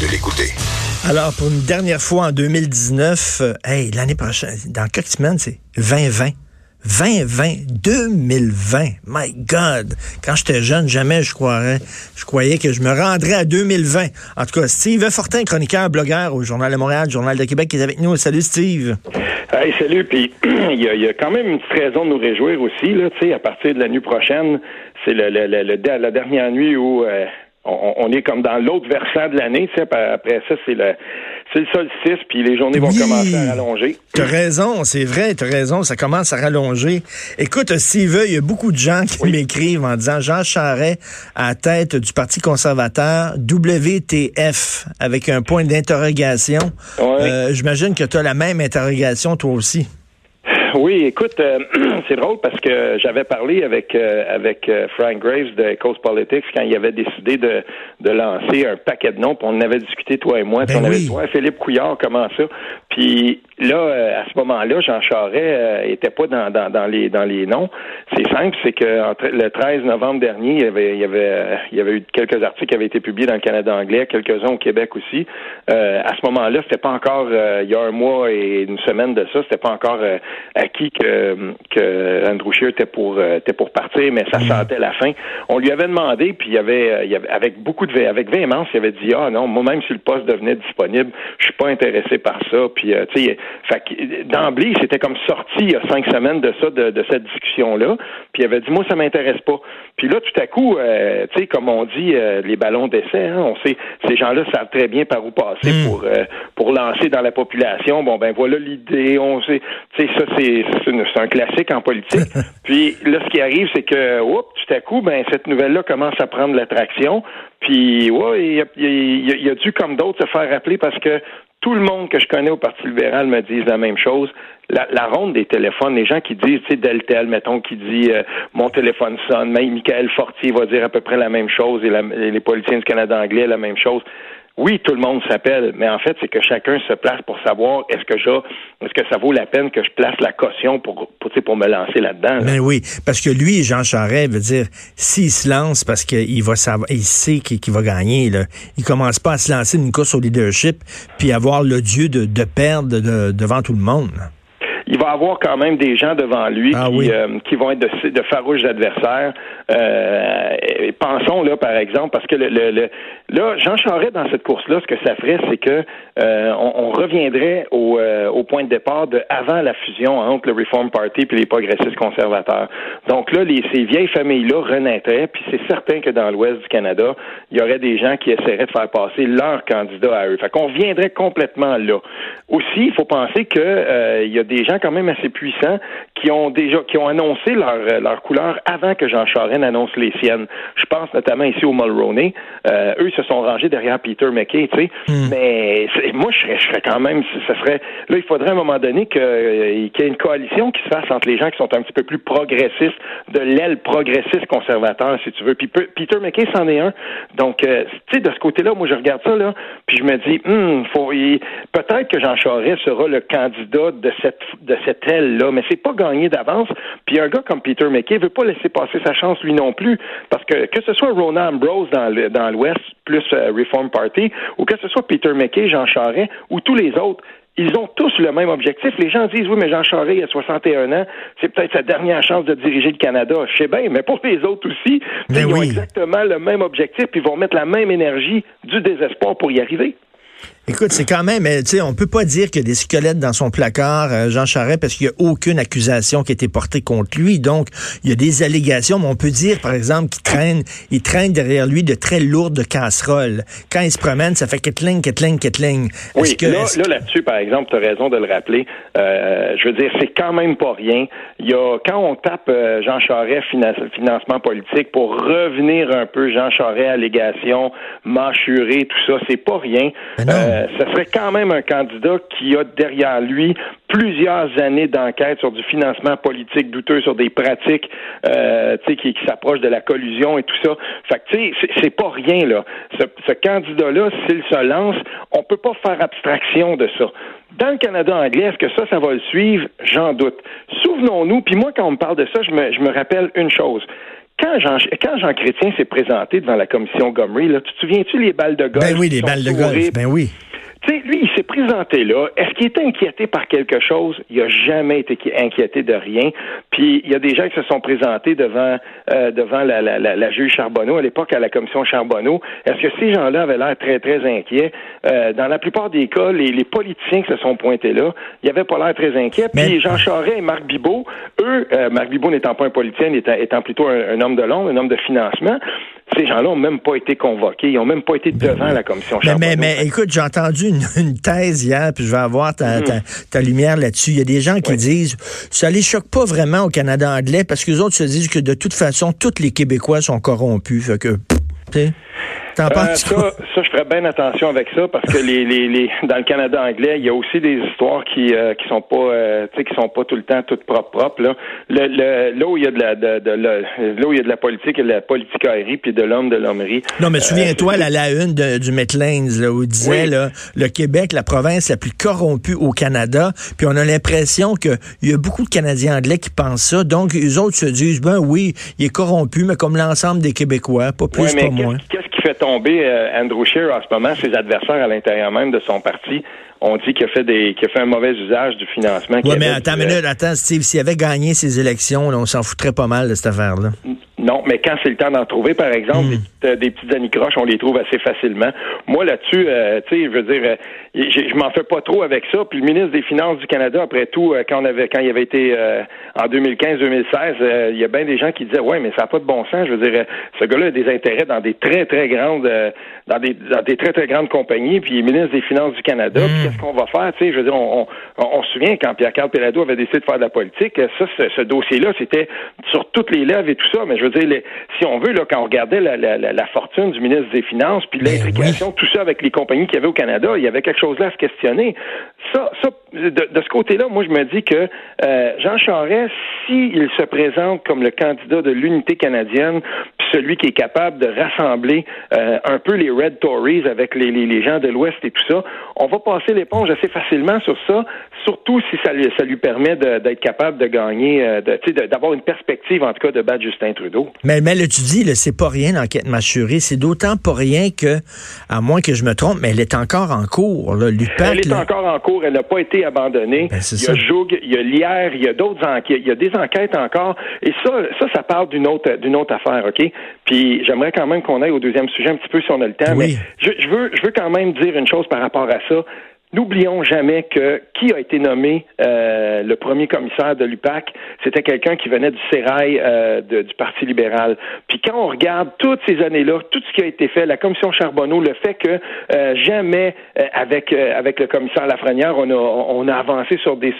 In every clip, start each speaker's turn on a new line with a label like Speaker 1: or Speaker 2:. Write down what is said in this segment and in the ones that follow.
Speaker 1: De l'écouter.
Speaker 2: Alors, pour une dernière fois en 2019, euh, hey, l'année prochaine, dans quelques semaines, c'est 2020. 2020, 2020. My God. Quand j'étais jeune, jamais je croirais, je croyais que je me rendrais à 2020. En tout cas, Steve Fortin, chroniqueur, blogueur au Journal de Montréal, Journal de Québec, qui est avec nous. Salut, Steve.
Speaker 3: Hey, salut. Puis, il y, a, quand même une petite raison de nous réjouir aussi, là, tu sais, à partir de la nuit prochaine, c'est le, le, le, la dernière nuit où, euh, on, est comme dans l'autre versant de l'année. Tu sais, après ça, c'est le, c'est le solstice, puis les journées vont commencer à rallonger.
Speaker 2: T'as raison, c'est vrai, t'as raison, ça commence à rallonger. Écoute, veut, il y a beaucoup de gens qui m'écrivent en disant Jean Charest à tête du Parti conservateur, WTF, avec un point d'interrogation. Euh, j'imagine que tu as la même interrogation toi aussi.
Speaker 3: Oui, écoute, euh, c'est drôle parce que j'avais parlé avec euh, avec euh, Frank Graves de Coast Politics quand il avait décidé de, de lancer un paquet de noms. Puis on avait discuté toi et moi.
Speaker 2: Ben on
Speaker 3: avait toi, Philippe Couillard, comment ça? Puis là, à ce moment-là, Jean Charest était pas dans, dans, dans les dans les noms. C'est simple, c'est que entre le 13 novembre dernier, il y avait il y avait il y avait eu quelques articles qui avaient été publiés dans le Canada anglais, quelques-uns au Québec aussi. à ce moment-là, c'était pas encore il y a un mois et une semaine de ça, c'était pas encore acquis que, que Andrew Scheer était pour euh, était pour partir, mais ça mm. sentait la fin. On lui avait demandé, puis il y avait, euh, il y avait avec beaucoup de avec véhémence, il avait dit ah non, moi même si le poste devenait disponible, je suis pas intéressé par ça. Puis euh, tu sais, d'emblée, c'était comme sorti il y a cinq semaines de ça, de, de cette discussion là. Puis il avait dit moi ça m'intéresse pas. Puis là tout à coup, tu sais comme on dit les ballons d'essai, hein, on sait ces gens-là savent très bien par où passer mm. pour pour lancer dans la population. Bon ben voilà l'idée, on sait, tu sais ça c'est c'est un classique en politique. Puis là, ce qui arrive, c'est que, oups, tout à coup, ben cette nouvelle-là commence à prendre l'attraction. Puis, ouais, il, il, il, a dû, comme d'autres, se faire rappeler parce que tout le monde que je connais au Parti libéral me disent la même chose. La, ronde des téléphones, les gens qui disent, tu sais, Deltel, mettons, qui dit euh, mon téléphone sonne, mais Michael Fortier va dire à peu près la même chose et, et les politiciens du Canada anglais la même chose oui, tout le monde s'appelle, mais en fait, c'est que chacun se place pour savoir est-ce que est-ce que ça vaut la peine que je place la caution pour, pour, pour me lancer là-dedans.
Speaker 2: Ben oui, parce que lui, Jean Charest, veut dire, s'il se lance parce qu'il va savoir, il sait qu'il va gagner, là, il commence pas à se lancer une course au leadership puis avoir le dieu de, de perdre devant tout le monde
Speaker 3: il va avoir quand même des gens devant lui
Speaker 2: ah
Speaker 3: qui, euh, qui, vont être de, de farouches adversaires. Euh, pensons là, par exemple, parce que le, le, là, Jean Charest dans cette course-là, ce que ça ferait, c'est que euh, on, reviendrait au, euh, au, point de départ de avant la fusion entre le Reform Party et les progressistes conservateurs. Donc là, les, ces vieilles familles-là renaîtraient, puis c'est certain que dans l'Ouest du Canada, il y aurait des gens qui essaieraient de faire passer leur candidat à eux. Fait qu'on reviendrait complètement là. Aussi, il faut penser que euh, il y a des gens quand même assez puissants qui ont déjà qui ont annoncé leur, leur couleur avant que Jean Charest annonce les siennes. Je pense notamment ici au Mulroney. Euh, eux se sont rangés derrière Peter McKay, tu sais. Hmm. Mais moi, je serais, je serais quand même, ça serait là, il faudrait à un moment donné euh, qu'il y ait une coalition qui se fasse entre les gens qui sont un petit peu plus progressistes, de l'aile progressiste conservateur, si tu veux. Puis Peter McKay, c'en est un. Donc, euh, tu sais, de ce côté-là, moi, je regarde ça là, puis je me dis, hmm, faut, peut-être que Jean Charest sera le candidat de cette de cette aile-là, mais c'est pas gagné d'avance. Puis un gars comme Peter McKay veut pas laisser passer sa chance lui non plus, parce que que ce soit Rona Ambrose dans l'Ouest plus euh, Reform Party, ou que ce soit Peter McKay, Jean Charest, ou tous les autres, ils ont tous le même objectif. Les gens disent, oui, mais Jean Charest, il a 61 ans, c'est peut-être sa dernière chance de diriger le Canada. Je sais bien, mais pour les autres aussi, ils ont exactement le même objectif, puis ils vont mettre la même énergie du désespoir pour y arriver.
Speaker 2: Écoute, c'est quand même, tu sais, on peut pas dire qu'il y a des squelettes dans son placard, euh, Jean Charest, parce qu'il y a aucune accusation qui a été portée contre lui. Donc, il y a des allégations, mais on peut dire, par exemple, qu'il traîne, il traîne derrière lui de très lourdes casseroles. Quand il se promène, ça fait ketling, ketling, ketling.
Speaker 3: Oui, que, là, là, là-dessus, par exemple, tu as raison de le rappeler. Euh, je veux dire, c'est quand même pas rien. Il y a, quand on tape euh, Jean Charest financement politique pour revenir un peu Jean Charest allégations, mâchuré, tout ça, c'est pas rien.
Speaker 2: Ben
Speaker 3: ce serait quand même un candidat qui a derrière lui plusieurs années d'enquête sur du financement politique douteux, sur des pratiques euh, qui, qui s'approchent de la collusion et tout ça. Fait que, tu sais, c'est pas rien, là. Ce, ce candidat-là, s'il se lance, on peut pas faire abstraction de ça. Dans le Canada anglais, est-ce que ça, ça va le suivre? J'en doute. Souvenons-nous, puis moi, quand on me parle de ça, je me, je me rappelle une chose quand Jean, quand Jean Chrétien s'est présenté devant la commission Gomery, là, tu te souviens-tu les balles de golf?
Speaker 2: Ben oui, les balles de golf, ben oui.
Speaker 3: Tu sais, lui, il s'est présenté là. Est-ce qu'il était inquiété par quelque chose? Il a jamais été inquiété de rien. Puis il y a des gens qui se sont présentés devant euh, devant la, la, la, juge Charbonneau, à l'époque à la commission Charbonneau. Est-ce que ces gens-là avaient l'air très, très inquiets? Euh, dans la plupart des cas, les, les, politiciens qui se sont pointés là, ils n'avaient pas l'air très inquiets. Puis Jean Charest et Marc Bibot, eux, euh, Marc Bibot n'étant pas un politicien, étant, étant plutôt un, un homme de l'ombre, un homme de financement, ces gens-là n'ont même pas été convoqués, ils n'ont même pas été devant la commission
Speaker 2: Charbonneau. Mais, mais, écoute, j'ai entendu une, thèse hier, puis je vais avoir ta, ta, lumière là-dessus. Il y a des gens qui disent, ça les choque pas vraiment au Canada anglais, parce que les autres se disent que de toute façon, tous les Québécois sont corrompus. Fait que,
Speaker 3: euh, ça, ça, je ferais bien attention avec ça parce que les, les, les, dans le Canada anglais, il y a aussi des histoires qui euh, qui sont pas euh, qui sont pas tout le temps toutes propres propres là. Le, le, là où il y a de la de, de, là où il y a de la politique, a de la politicaillerie puis de l'homme de l'hommerie.
Speaker 2: Non, mais souviens-toi la, la une de, du Metlands là où il disait là, le Québec, la province la plus corrompue au Canada, puis on a l'impression que il y a beaucoup de Canadiens anglais qui pensent ça, donc les autres se disent ben oui, il est corrompu, mais comme l'ensemble des Québécois, pas plus, pas moins
Speaker 3: fait tomber euh, Andrew Scheer en ce moment, ses adversaires à l'intérieur même de son parti? On dit qu'il a fait des qu'il a fait un mauvais usage du financement.
Speaker 2: Oui, mais attends une minute, attends, Steve, s'il avait gagné ces élections, on s'en foutrait pas mal de cette affaire-là.
Speaker 3: Non, mais quand c'est le temps d'en trouver, par exemple, hmm. des, petites, euh, des petites anicroches, on les trouve assez facilement. Moi, là-dessus, euh, tu sais, je veux dire, euh, je m'en fais pas trop avec ça. Puis le ministre des Finances du Canada, après tout, quand on avait, quand il avait été en 2015-2016, il y a bien des gens qui disaient, ouais, mais ça n'a pas de bon sens. Je veux dire, ce gars-là a des intérêts dans des très très grandes, dans des dans des très très grandes compagnies. Puis ministre des Finances du Canada. Hmm qu'est-ce qu'on va faire? Tu sais, je veux dire, on, on, se souvient quand Pierre-Carl Pelado avait décidé de faire de la politique, ça, ce, dossier-là, c'était sur toutes les lèvres et tout ça. Mais je veux dire, si on veut, là, quand on regardait la, la, la, fortune du ministre des Finances, puis ben l'intrication, tout ça avec les compagnies qu'il y avait au Canada, il y avait quelque chose là à se questionner. Ça, ça de, ce côté-là, moi, je me dis que euh, Jean Charest, s'il se présente comme le candidat de l'unité canadienne, puis celui qui est capable de rassembler euh, un peu les Red Tories avec les, les, les gens de l'Ouest et tout ça, on va passer l'éponge assez facilement sur ça, surtout si ça lui, ça lui permet d'être capable de gagner, euh, d'avoir une perspective, en tout cas, de battre Justin Trudeau.
Speaker 2: Mais, mais là, tu dis, c'est pas rien l'enquête mâchurée. C'est d'autant pas rien que, à moins que je me trompe, mais elle est encore en cours. Là.
Speaker 3: elle est encore en cours. Elle n'a pas été abandonnée. Ben, il y a Joug, il y a Lierre, il y a d'autres enquêtes. Il y a des enquêtes encore. Et ça, ça, ça parle d'une autre, d'une autre affaire, OK? Puis j'aimerais quand même qu'on aille au deuxième sujet un petit peu si on a le temps. Mais je, je, veux, je veux quand même dire une chose par rapport à ça. N'oublions jamais que qui a été nommé euh, le premier commissaire de l'UPAC, c'était quelqu'un qui venait du sérail euh, du Parti libéral. Puis quand on regarde toutes ces années-là, tout ce qui a été fait, la commission Charbonneau, le fait que euh, jamais avec avec le commissaire Lafrenière, on a on a avancé sur des,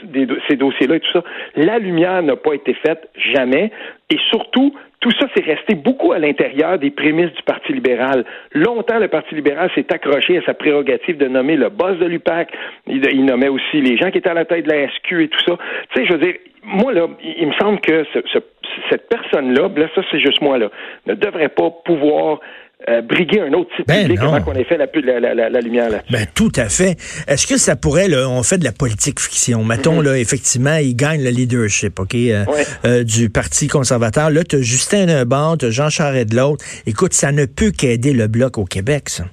Speaker 3: ces dossiers-là et tout ça, la lumière n'a pas été faite jamais. Et surtout, tout ça, c'est resté beaucoup à l'intérieur des prémices du Parti libéral. Longtemps, le Parti libéral s'est accroché à sa prérogative de nommer le boss de l'UPAC. Il, nommait aussi les gens qui étaient à la tête de la SQ et tout ça. Tu sais, je veux dire, moi, là, il me semble que cette personne-là, là, ça, c'est juste moi, là, ne devrait pas pouvoir euh, briguer un autre type ben public avant qu'on ait fait la, la, la, lumière là-dessus.
Speaker 2: Ben, tout à fait. Est-ce que ça pourrait, là, on fait de la politique fiction? Mettons, mm-hmm. là, effectivement, il gagne le leadership, OK, euh, euh, du Parti conservateur. Là, tu as Justin d'un bord, tu as Jean Charest de l'autre. Écoute, ça ne peut qu'aider le Bloc au Québec, ça.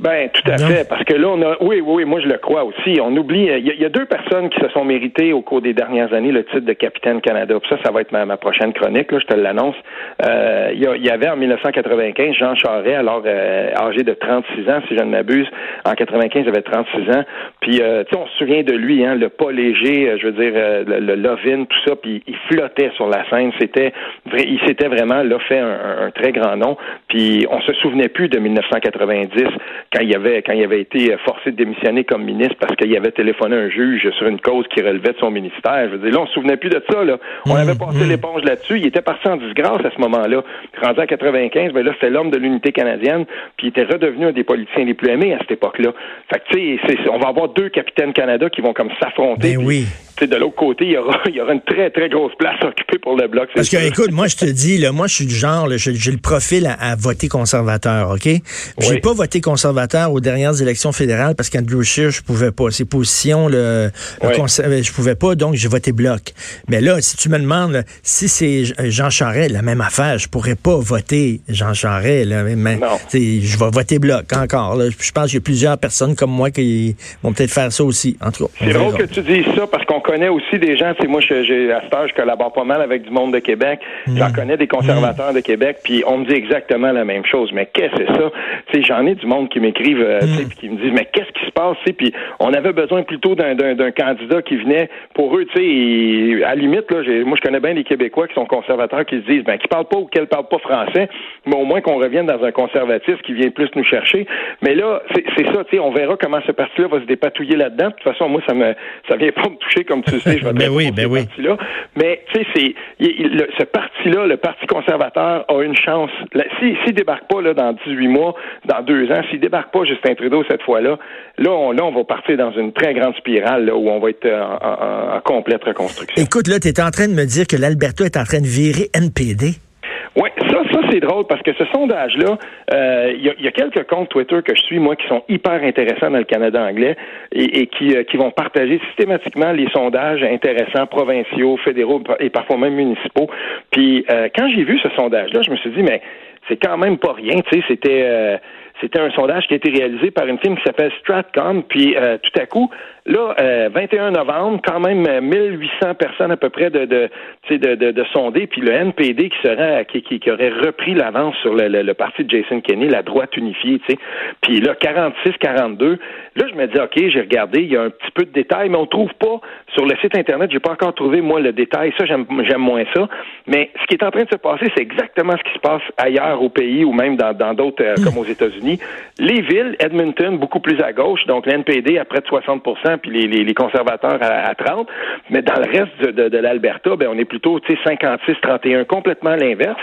Speaker 3: Ben, tout à fait, parce que là, on a, oui, oui, moi je le crois aussi. On oublie, il y, a, deux personnes qui se sont méritées au cours des dernières années le titre de capitaine Canada. Puis ça, ça va être ma, prochaine chronique. Là, je te l'annonce. Euh, il y, avait en 1995 Jean Charest, alors euh, âgé de 36 ans, si je ne m'abuse. En 95, il avait 36 ans. Puis, euh, tu sais, on se souvient de lui, hein, le pas léger, je veux dire, le, le Lovin, tout ça. Puis il flottait sur la scène. C'était, il s'était vraiment là fait un, un, très grand nom. Puis on se souvenait plus de 1990 quand il avait quand il avait été forcé de démissionner comme ministre parce qu'il avait téléphoné un juge sur une cause qui relevait de son ministère. Je veux dire, là, on se souvenait plus de ça. Là. On avait passé l'éponge là-dessus. Il était parti en disgrâce à ce moment-là. Rendu en 95, ben là, c'était l'homme de l'unité canadienne, puis il était redevenu un des politiciens les plus aimés à cette époque-là. Fait que, tu sais, on va avoir deux capitaines Canada qui vont comme s'affronter.
Speaker 2: Ben oui
Speaker 3: de l'autre côté, il y, aura, il y aura une très, très grosse place occupée pour le bloc.
Speaker 2: Parce que, écoute, moi, je te dis, là, moi, je suis du genre, j'ai le profil à, voter conservateur, OK? J'ai pas voté conservateur aux dernières élections fédérales parce qu'Andrew Scheer, je pouvais pas. Ses positions, le, je pouvais pas, donc j'ai voté bloc. Mais là, si tu me demandes si c'est Jean Charest, la même affaire, je pourrais pas voter Jean Charest, là, mais, je vais voter bloc encore. Je pense qu'il y a plusieurs personnes comme moi qui vont peut-être faire ça aussi, en tout cas.
Speaker 3: C'est drôle que tu dises ça parce qu'on connais aussi des gens, tu sais, moi, j'ai, à ce je collabore pas mal avec du monde de Québec. Mm. J'en connais des conservateurs de Québec, puis on me dit exactement la même chose. Mais qu'est-ce que c'est ça? Tu sais, j'en ai du monde qui m'écrivent, euh, mm. qui me disent, mais qu'est-ce qui se passe? Puis on avait besoin plutôt d'un, candidat qui venait pour eux, tu sais, à la limite, là, moi, je connais bien les Québécois qui sont conservateurs qui se disent, ben, qui parlent pas ou qui parlent pas français, mais au moins qu'on revienne dans un conservatisme qui vient plus nous chercher. Mais là, c'est, ça, tu sais, on verra comment ce parti-là va se dépatouiller là-dedans. De toute façon, moi, ça me, ça vient pas me toucher, comme tu sais,
Speaker 2: ben oui, ben oui.
Speaker 3: Là. Mais tu sais, c'est ce parti-là, le Parti conservateur, a une chance. S'il si, débarque pas là, dans 18 mois, dans deux ans, s'il débarque pas Justin Trudeau cette fois-là, là, on, là, on va partir dans une très grande spirale là, où on va être en, en complète reconstruction.
Speaker 2: Écoute, là, tu es en train de me dire que l'Alberta est en train de virer NPD.
Speaker 3: Oui, ça, ça c'est drôle parce que ce sondage-là, euh, il y, a quelques comptes Twitter que je suis, moi, qui sont hyper intéressants dans le Canada anglais et, qui, euh, qui vont partager systématiquement les sondages intéressants provinciaux, fédéraux et parfois même municipaux. Puis euh, quand j'ai vu ce sondage-là, je me suis dit, mais c'est quand même pas rien, tu sais, c'était c'était un sondage qui a été réalisé par une firme qui s'appelle Stratcom, puis tout à coup, Là, 21 euh, novembre, quand même 1800 euh, personnes à peu près de de, de, de, de sonder, puis le NPD qui serait qui, qui, aurait repris l'avance sur le, le, parti de Jason Kenney, la droite unifiée, tu sais. Puis là, 46-42. Là, je me dis, OK, j'ai regardé, il y a un petit peu de détails, mais on trouve pas sur le site Internet, j'ai pas encore trouvé, moi, le détail. Ça, j'aime moins ça. Mais ce qui est en train de se passer, c'est exactement ce qui se passe ailleurs au pays ou même dans d'autres, euh, comme aux États-Unis. Les villes, Edmonton, beaucoup plus à gauche, donc l'NPD à près de 60% puis les, conservateurs à, 30. Mais dans le reste de, de, l'Alberta, ben, on est plutôt 56-31, complètement l'inverse.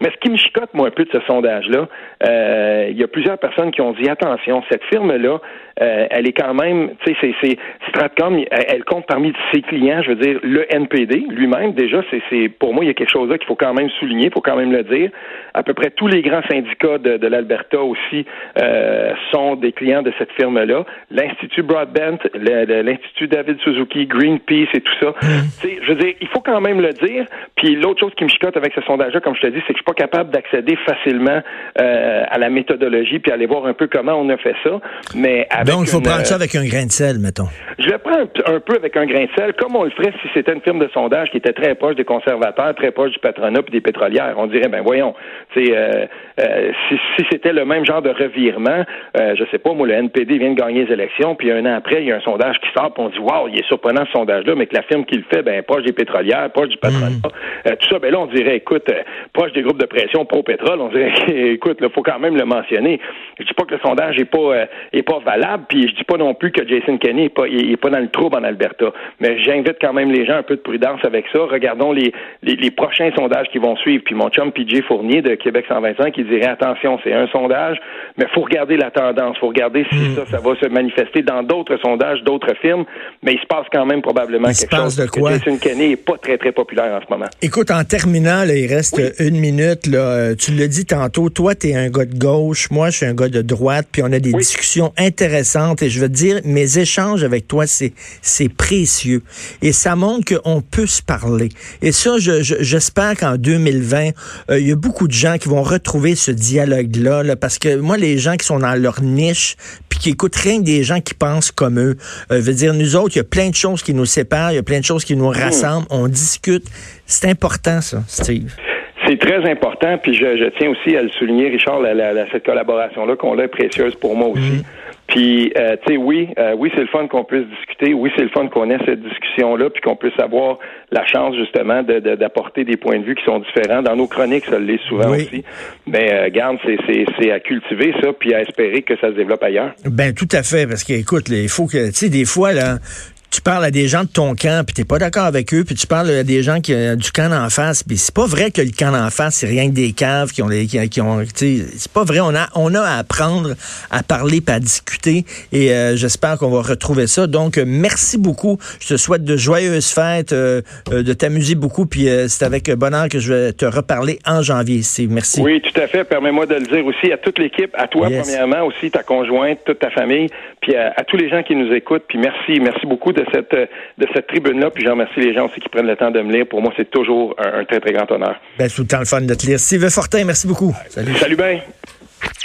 Speaker 3: Mais ce qui me chicote, moi, un peu de ce sondage-là, euh, il y a plusieurs personnes qui ont dit attention, cette firme-là, euh, elle est quand même, tu sais, c'est Stratcom, elle, compte parmi ses clients, je veux dire, le NPD lui-même, déjà, c'est pour moi, il y a quelque chose là qu'il faut quand même souligner, il faut quand même le dire. À peu près tous les grands syndicats de, de l'Alberta aussi euh, sont des clients de cette firme-là. L'Institut Broadband, l'Institut David Suzuki, Greenpeace et tout ça. Mm. Je veux dire, il faut quand même le dire. Puis l'autre chose qui me chicote avec ce sondage-là, comme je te dis, c'est que je pas capable d'accéder facilement euh, à la méthodologie puis aller voir un peu comment on a fait ça. Mais
Speaker 2: donc, il faut prendre ça avec un grain de sel, mettons.
Speaker 3: Je le prends un, peu avec un grain de sel, comme on le ferait si c'était une firme de sondage qui était très proche des conservateurs, très proche du patronat et des pétrolières. On dirait, ben voyons, euh, euh, si, si c'était le même genre de revirement, euh, je sais pas, moi, le NPD vient de gagner les élections, puis un an après, il y a un sondage qui sort, puis on dit, waouh, il est surprenant ce sondage-là, mais que la firme qui le fait, ben proche des pétrolières, proche du patronat, mm. euh, tout ça, ben là, on dirait, écoute, proche des groupes de pression pro-pétrole, on dirait, écoute, il faut quand même le mentionner. Je dis pas que le sondage est pas est pas valable, puis je dis pas non plus que Jason Kenney est pas, est, pas dans le trouble en Alberta. Mais j'invite quand même les gens un peu de prudence avec ça. Regardons les, les, prochains sondages qui vont suivre. Puis mon chum PJ Fournier de Québec 125 qui dirait attention, c'est un sondage, mais faut regarder la tendance, faut regarder si hmm. ça, ça va se manifester dans d'autres sondages, d'autres firmes. Mais il se passe quand même probablement il quelque chose.
Speaker 2: De quoi?
Speaker 3: Jason Kenney est pas très très populaire en ce moment.
Speaker 2: Écoute, en terminant, il reste une minute. Là, tu l'as dit tantôt, toi, tu es un gars de gauche, moi, je suis un gars de droite, puis on a des discussions intéressantes. Et je veux te dire, mes échanges avec toi, c'est c'est précieux. Et ça montre qu'on peut se parler. Et ça, j'espère qu'en 2020, euh, il y a beaucoup de gens qui vont retrouver ce dialogue-là, parce que moi, les gens qui sont dans leur niche, puis qui écoutent rien que des gens qui pensent comme eux, euh, veut dire, nous autres, il y a plein de choses qui nous séparent, il y a plein de choses qui nous hmm. rassemblent, on discute. C'est important, ça, Steve.
Speaker 3: C'est très important, puis je, tiens aussi à le souligner, Richard, cette collaboration-là qu'on a est précieuse pour moi aussi. Hmm. Puis, euh, tu sais, oui, euh, oui, c'est le fun qu'on puisse discuter. Oui, c'est le fun qu'on ait cette discussion-là, puis qu'on puisse avoir la chance justement d'apporter des points de vue qui sont différents. Dans nos chroniques, ça l'est souvent aussi. Mais euh, garde, c'est à cultiver ça, puis à espérer que ça se développe ailleurs.
Speaker 2: Ben tout à fait, parce que écoute, il faut que, tu sais, des fois là, tu parles à des gens de ton camp, puis t'es pas d'accord avec eux, puis tu parles à des gens qui ont du camp en face, puis c'est pas vrai que le camp en face, c'est rien que des caves qui ont des qui, ont c'est pas vrai, on a on a à apprendre à parler puis à discuter et euh, j'espère qu'on va retrouver ça. Donc merci beaucoup. Je te souhaite de joyeuses fêtes, euh, euh, de t'amuser beaucoup puis c'est avec bonheur que je vais te reparler en janvier. Merci.
Speaker 3: Oui, tout à fait. Permets-moi de le dire aussi à toute l'équipe, à toi premièrement aussi ta conjointe, toute ta famille, puis à, à, tous les gens qui nous écoutent, puis merci, merci beaucoup de de cette, de cette tribune-là. Puis je remercie les gens aussi qui prennent le temps de me lire. Pour moi, c'est toujours un, très, très grand honneur.
Speaker 2: Ben, tout le temps le fun de te lire. Sylvain Fortin, merci beaucoup.
Speaker 3: Salut. Salut bien.